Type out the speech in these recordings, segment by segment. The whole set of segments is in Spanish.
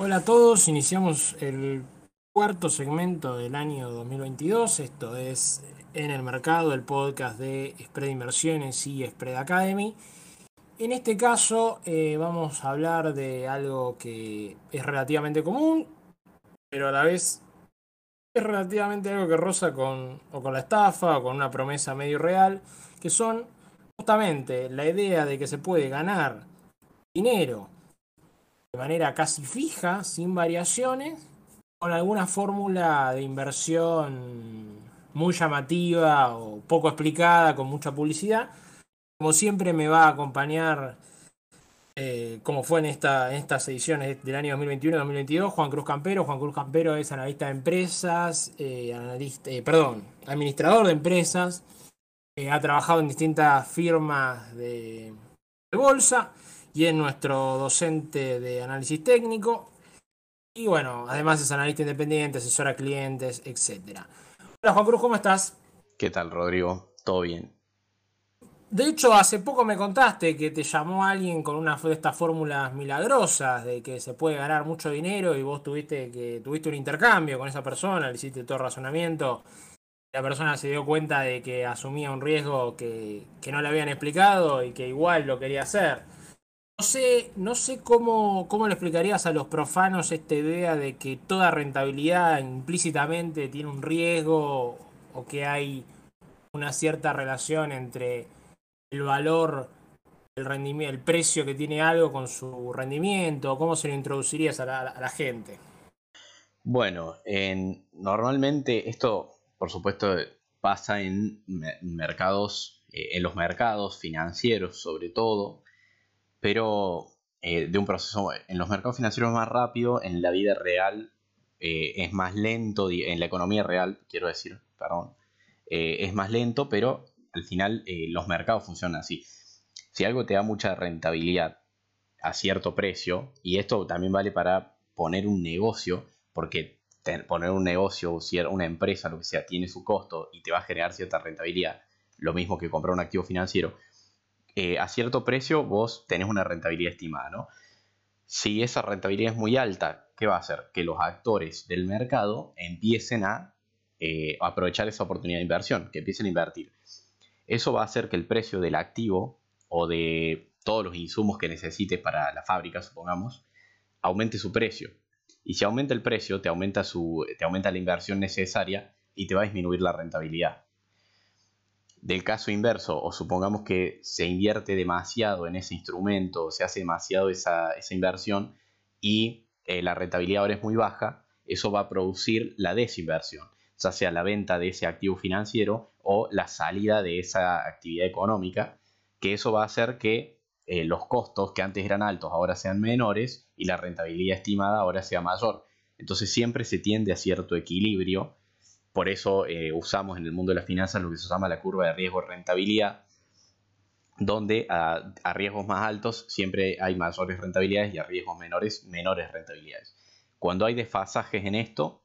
Hola a todos, iniciamos el cuarto segmento del año 2022. Esto es En el Mercado, el podcast de Spread Inversiones y Spread Academy. En este caso eh, vamos a hablar de algo que es relativamente común, pero a la vez es relativamente algo que roza con, o con la estafa o con una promesa medio real, que son justamente la idea de que se puede ganar dinero manera casi fija, sin variaciones, con alguna fórmula de inversión muy llamativa o poco explicada, con mucha publicidad. Como siempre me va a acompañar, eh, como fue en, esta, estas ediciones del año 2021-2022, Juan Cruz Campero. Juan Cruz Campero es analista de empresas, eh, analista, eh, perdón, administrador de empresas, ha trabajado en distintas firmas de bolsa y es nuestro docente de análisis técnico. Y bueno, además es analista independiente, asesora clientes, etc. Hola Juan Cruz, ¿cómo estás? ¿Qué tal, Rodrigo? ¿Todo bien? De hecho, hace poco me contaste que te llamó alguien con una de estas fórmulas milagrosas de que se puede ganar mucho dinero y vos tuviste que tuviste un intercambio con esa persona, le hiciste todo el razonamiento. La persona se dio cuenta de que asumía un riesgo que, que no le habían explicado y que igual lo quería hacer. No sé, no sé cómo, cómo le explicarías a los profanos esta idea de que toda rentabilidad implícitamente tiene un riesgo o que hay una cierta relación entre el valor, el rendimiento, el precio que tiene algo con su rendimiento. ¿Cómo se lo introducirías a la, gente? Bueno, normalmente esto, por supuesto, pasa en mercados, eh, en los mercados financieros sobre todo pero eh, de un proceso en los mercados financieros más rápido, en la vida real eh, es más lento, en la economía real, quiero decir, perdón, eh, es más lento, pero al final los mercados funcionan así. Si algo te da mucha rentabilidad a cierto precio, y esto también vale para poner un negocio, porque poner un negocio, una empresa, lo que sea, tiene su costo y te va a generar cierta rentabilidad, lo mismo que comprar un activo financiero, eh, a cierto precio vos tenés una rentabilidad estimada, ¿no? Si esa rentabilidad es muy alta, ¿qué va a hacer? Que los actores del mercado empiecen a eh, aprovechar esa oportunidad de inversión, que empiecen a invertir. Eso va a hacer que el precio del activo o de todos los insumos que necesites para la fábrica, supongamos, aumente su precio. Y si aumenta el precio, te aumenta, su, te aumenta la inversión necesaria y te va a disminuir la rentabilidad del caso inverso, o supongamos que se invierte demasiado en ese instrumento, se hace demasiado esa, inversión y eh, la rentabilidad ahora es muy baja, eso va a producir la desinversión, ya sea la venta de ese activo financiero o la salida de esa actividad económica, que eso va a hacer que eh, los costos que antes eran altos ahora sean menores y la rentabilidad estimada ahora sea mayor. Entonces siempre se tiende a cierto equilibrio por eso eh, usamos en el mundo de las finanzas lo que se llama la curva de riesgo-rentabilidad, donde a, riesgos más altos siempre hay mayores rentabilidades y a riesgos menores menores rentabilidades. Cuando hay desfasajes en esto,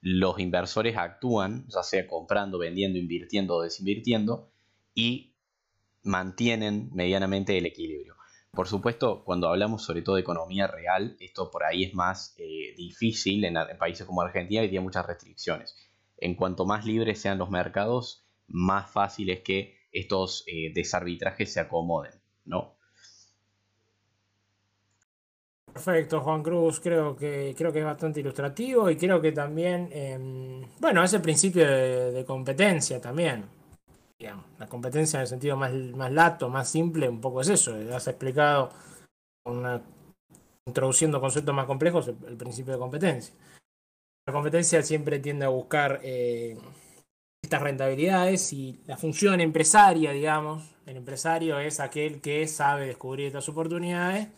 los inversores actúan, ya sea comprando, vendiendo, invirtiendo o desinvirtiendo, y mantienen medianamente el equilibrio. Por supuesto, cuando hablamos sobre todo de economía real, esto por ahí es más eh, difícil en, en, países como Argentina y tiene muchas restricciones en cuanto más libres sean los mercados, más fácil es que estos eh, desarbitrajes se acomoden, ¿no? Perfecto, Juan Cruz, creo que, creo que es bastante ilustrativo y creo que también, eh, bueno, ese principio de, competencia también. la competencia en el sentido más, más lato, más simple, un poco es eso. Has explicado, introduciendo conceptos más complejos, el principio de competencia. La competencia siempre tiende a buscar eh, estas rentabilidades y la función empresaria, digamos, el empresario es aquel que sabe descubrir estas oportunidades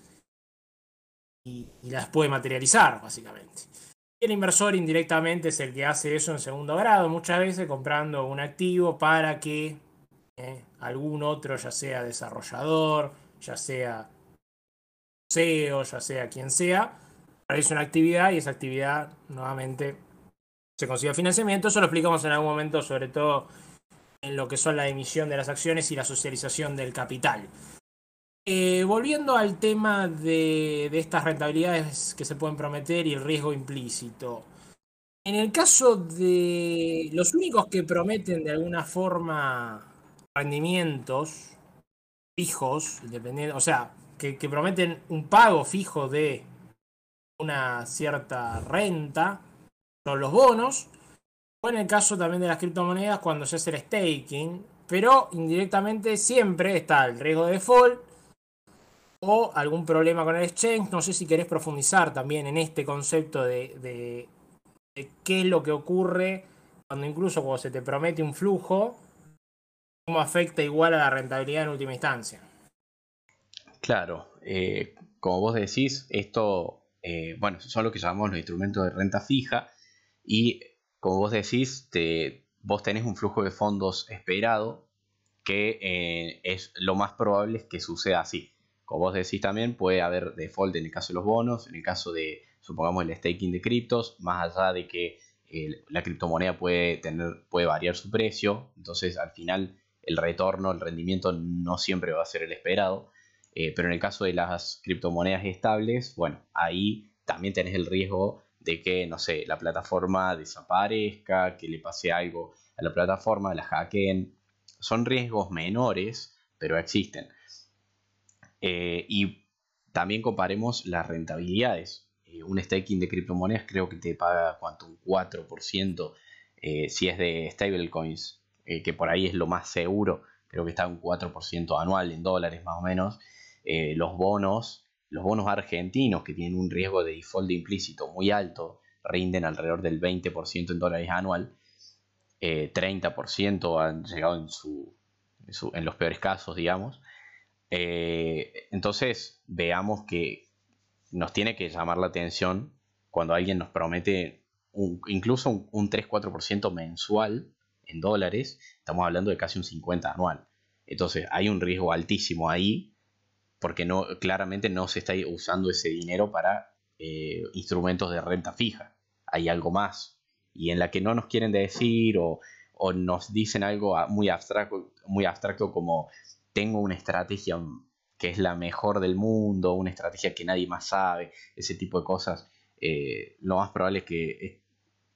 y, las puede materializar, básicamente. el inversor indirectamente es el que hace eso en segundo grado, muchas veces comprando un activo para que eh, algún otro, ya sea desarrollador, ya sea CEO, ya sea quien sea, realiza una actividad y esa actividad nuevamente se consigue financiamiento. Eso lo explicamos en algún momento, sobre todo en lo que son la emisión de las acciones y la socialización del capital. Eh, volviendo al tema de, estas rentabilidades que se pueden prometer y el riesgo implícito. En el caso de los únicos que prometen de alguna forma rendimientos fijos, o sea, que prometen un pago fijo de una cierta renta, son los bonos, o en el caso también de las criptomonedas cuando se hace el staking, pero indirectamente siempre está el riesgo de default o algún problema con el exchange. No sé si querés profundizar también en este concepto de, de, qué es lo que ocurre cuando incluso cuando se te promete un flujo, cómo afecta igual a la rentabilidad en última instancia. Claro, eh, como vos decís, esto, eh, bueno, son lo que llamamos los instrumentos de renta fija y como vos decís, vos tenés un flujo de fondos esperado que eh, es lo más probable es que suceda así. Como vos decís también, puede haber default en el caso de los bonos, en el caso de, supongamos, el staking de criptos, más allá de que eh, la criptomoneda puede, tener, puede variar su precio, entonces al final el retorno, el rendimiento no siempre va a ser el esperado. Eh, pero en el caso de las criptomonedas estables, bueno, ahí también tenés el riesgo de que, no sé, la plataforma desaparezca, que le pase algo a la plataforma, la hackeen. Son riesgos menores, pero existen. Eh, y también comparemos las rentabilidades. Eh, un staking de criptomonedas creo que te paga cuánto, un 4% eh, si es de stablecoins, que por ahí es lo más seguro. Creo que está un 4% anual en dólares más o menos. Eh, los bonos, los bonos argentinos que tienen un riesgo de default implícito muy alto, rinden alrededor del 20% en dólares anual. 30% han llegado en, su, en, los peores casos, digamos. Eh, entonces, veamos que nos tiene que llamar la atención cuando alguien nos promete incluso un, un 3-4% mensual en dólares, estamos hablando de casi un 50 anual. Entonces, hay un riesgo altísimo ahí porque no, claramente no se está usando ese dinero para eh, instrumentos de renta fija. Hay algo más. Y en la que no nos quieren decir o, o nos dicen algo muy abstracto, muy abstracto como tengo una estrategia que es la mejor del mundo, una estrategia que nadie más sabe, ese tipo de cosas, eh, lo más probable es que,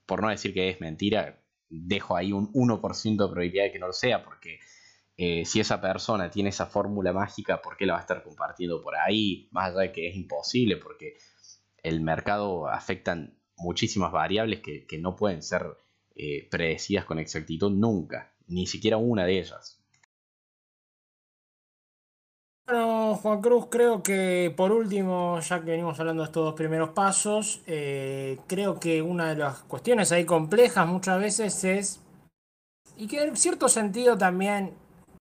por no decir que es mentira, dejo ahí un 1% de probabilidad de que no lo sea, porque eh, si esa persona tiene esa fórmula mágica, ¿por qué la va a estar compartiendo por ahí? Más allá de que es imposible, porque el mercado afectan muchísimas variables que, que no pueden ser eh, predecidas con exactitud nunca, ni siquiera una de ellas. Bueno, Juan Cruz, creo que por último, ya que venimos hablando de estos dos primeros pasos, eh, creo que una de las cuestiones ahí complejas muchas veces es, y que en cierto sentido también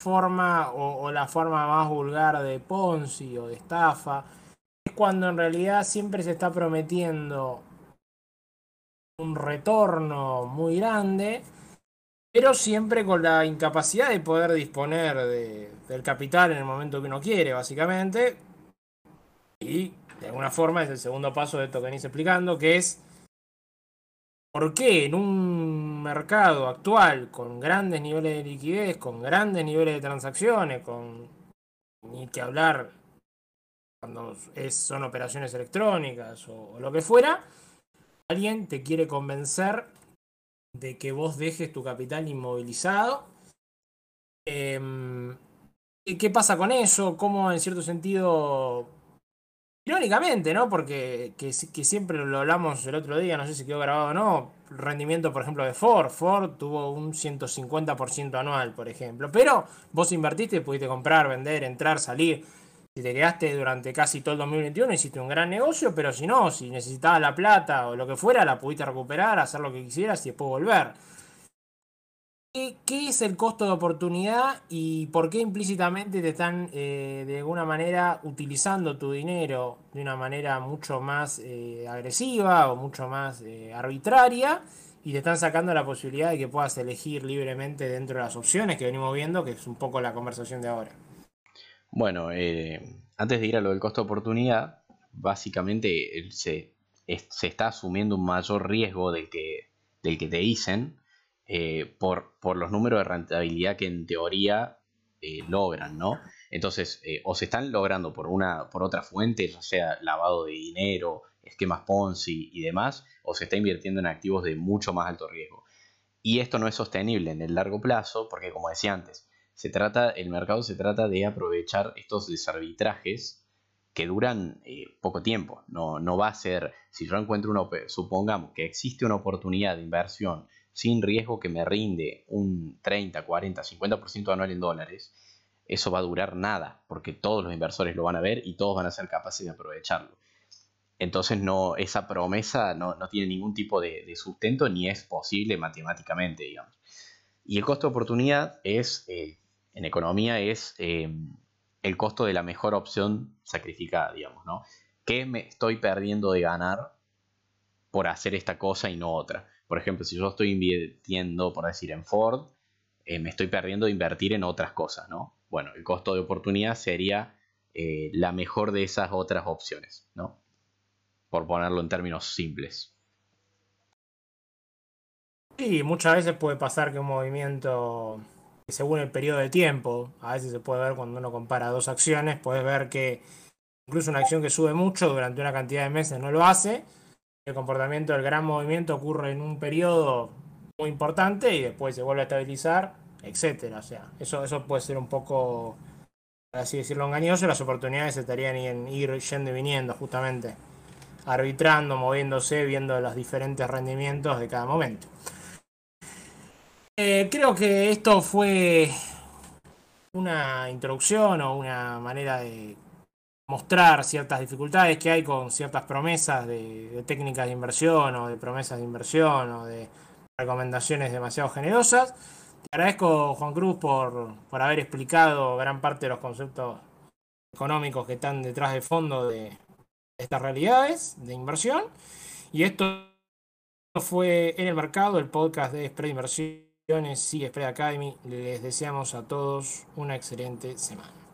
forma o, la forma más vulgar de Ponzi o de estafa, es cuando en realidad siempre se está prometiendo un retorno muy grande pero siempre con la incapacidad de poder disponer de, del capital en el momento que uno quiere, básicamente. Y de alguna forma es el segundo paso de esto que venís explicando, que es por qué en un mercado actual con grandes niveles de liquidez, con grandes niveles de transacciones, con ni que hablar cuando es, son operaciones electrónicas o, lo que fuera, alguien te quiere convencer de que vos dejes tu capital inmovilizado. Eh, ¿Qué pasa con eso? ¿Cómo en cierto sentido... Irónicamente, ¿no? Porque que, siempre lo hablamos el otro día, no sé si quedó grabado o no, rendimiento, por ejemplo, de Ford. Ford tuvo un 150% anual, por ejemplo. Pero vos invertiste, pudiste comprar, vender, entrar, salir. Si te quedaste durante casi todo el 2021, hiciste un gran negocio, pero si no, si necesitabas la plata o lo que fuera, la pudiste recuperar, hacer lo que quisieras y después volver. ¿Qué, es el costo de oportunidad y por qué implícitamente te están eh, de alguna manera utilizando tu dinero de una manera mucho más eh, agresiva o mucho más eh, arbitraria? Y te están sacando la posibilidad de que puedas elegir libremente dentro de las opciones que venimos viendo, que es un poco la conversación de ahora. Bueno, antes de ir a lo del costo de oportunidad, básicamente se, se está asumiendo un mayor riesgo del que, del que te dicen eh, por, los números de rentabilidad que en teoría eh, logran, ¿no? Entonces, eh, o se están logrando por, una, por otra fuente, ya sea lavado de dinero, esquemas Ponzi y demás, o se está invirtiendo en activos de mucho más alto riesgo. Y esto no es sostenible en el largo plazo porque, como decía antes, se trata, el mercado se trata de aprovechar estos desarbitrajes que duran poco tiempo. No, no va a ser, si yo encuentro una, supongamos que existe una oportunidad de inversión sin riesgo que me rinde un 30, 40, 50% anual en dólares, eso va a durar nada, porque todos los inversores lo van a ver y todos van a ser capaces de aprovecharlo. Entonces no, esa promesa no, tiene ningún tipo de, sustento ni es posible matemáticamente, digamos. Y el costo de oportunidad es, eh, en economía, es eh, el costo de la mejor opción sacrificada, digamos, ¿no? ¿Qué me estoy perdiendo de ganar por hacer esta cosa y no otra? Por ejemplo, si yo estoy invirtiendo, por decir, en Ford, eh, me estoy perdiendo de invertir en otras cosas, ¿no? Bueno, el costo de oportunidad sería eh, la mejor de esas otras opciones, ¿no? Por ponerlo en términos simples. Sí, muchas veces puede pasar que un movimiento según el periodo de tiempo, a veces se puede ver cuando uno compara dos acciones, puedes ver que incluso una acción que sube mucho durante una cantidad de meses no lo hace. El comportamiento del gran movimiento ocurre en un periodo muy importante y después se vuelve a estabilizar, etcétera. O sea, eso, eso puede ser un poco, así decirlo, engañoso. Las oportunidades estarían en ir yendo y viniendo, justamente, arbitrando, moviéndose, viendo los diferentes rendimientos de cada momento. Eh, creo que esto fue una introducción o una manera de mostrar ciertas dificultades que hay con ciertas promesas de, técnicas de inversión o de promesas de inversión o de recomendaciones demasiado generosas. Te agradezco, Juan Cruz, por, por haber explicado gran parte de los conceptos económicos que están detrás de fondo de estas realidades de inversión. Y esto fue en el mercado, el podcast de Spread Inversión. Sigue Spread Academy. Les deseamos a todos una excelente semana.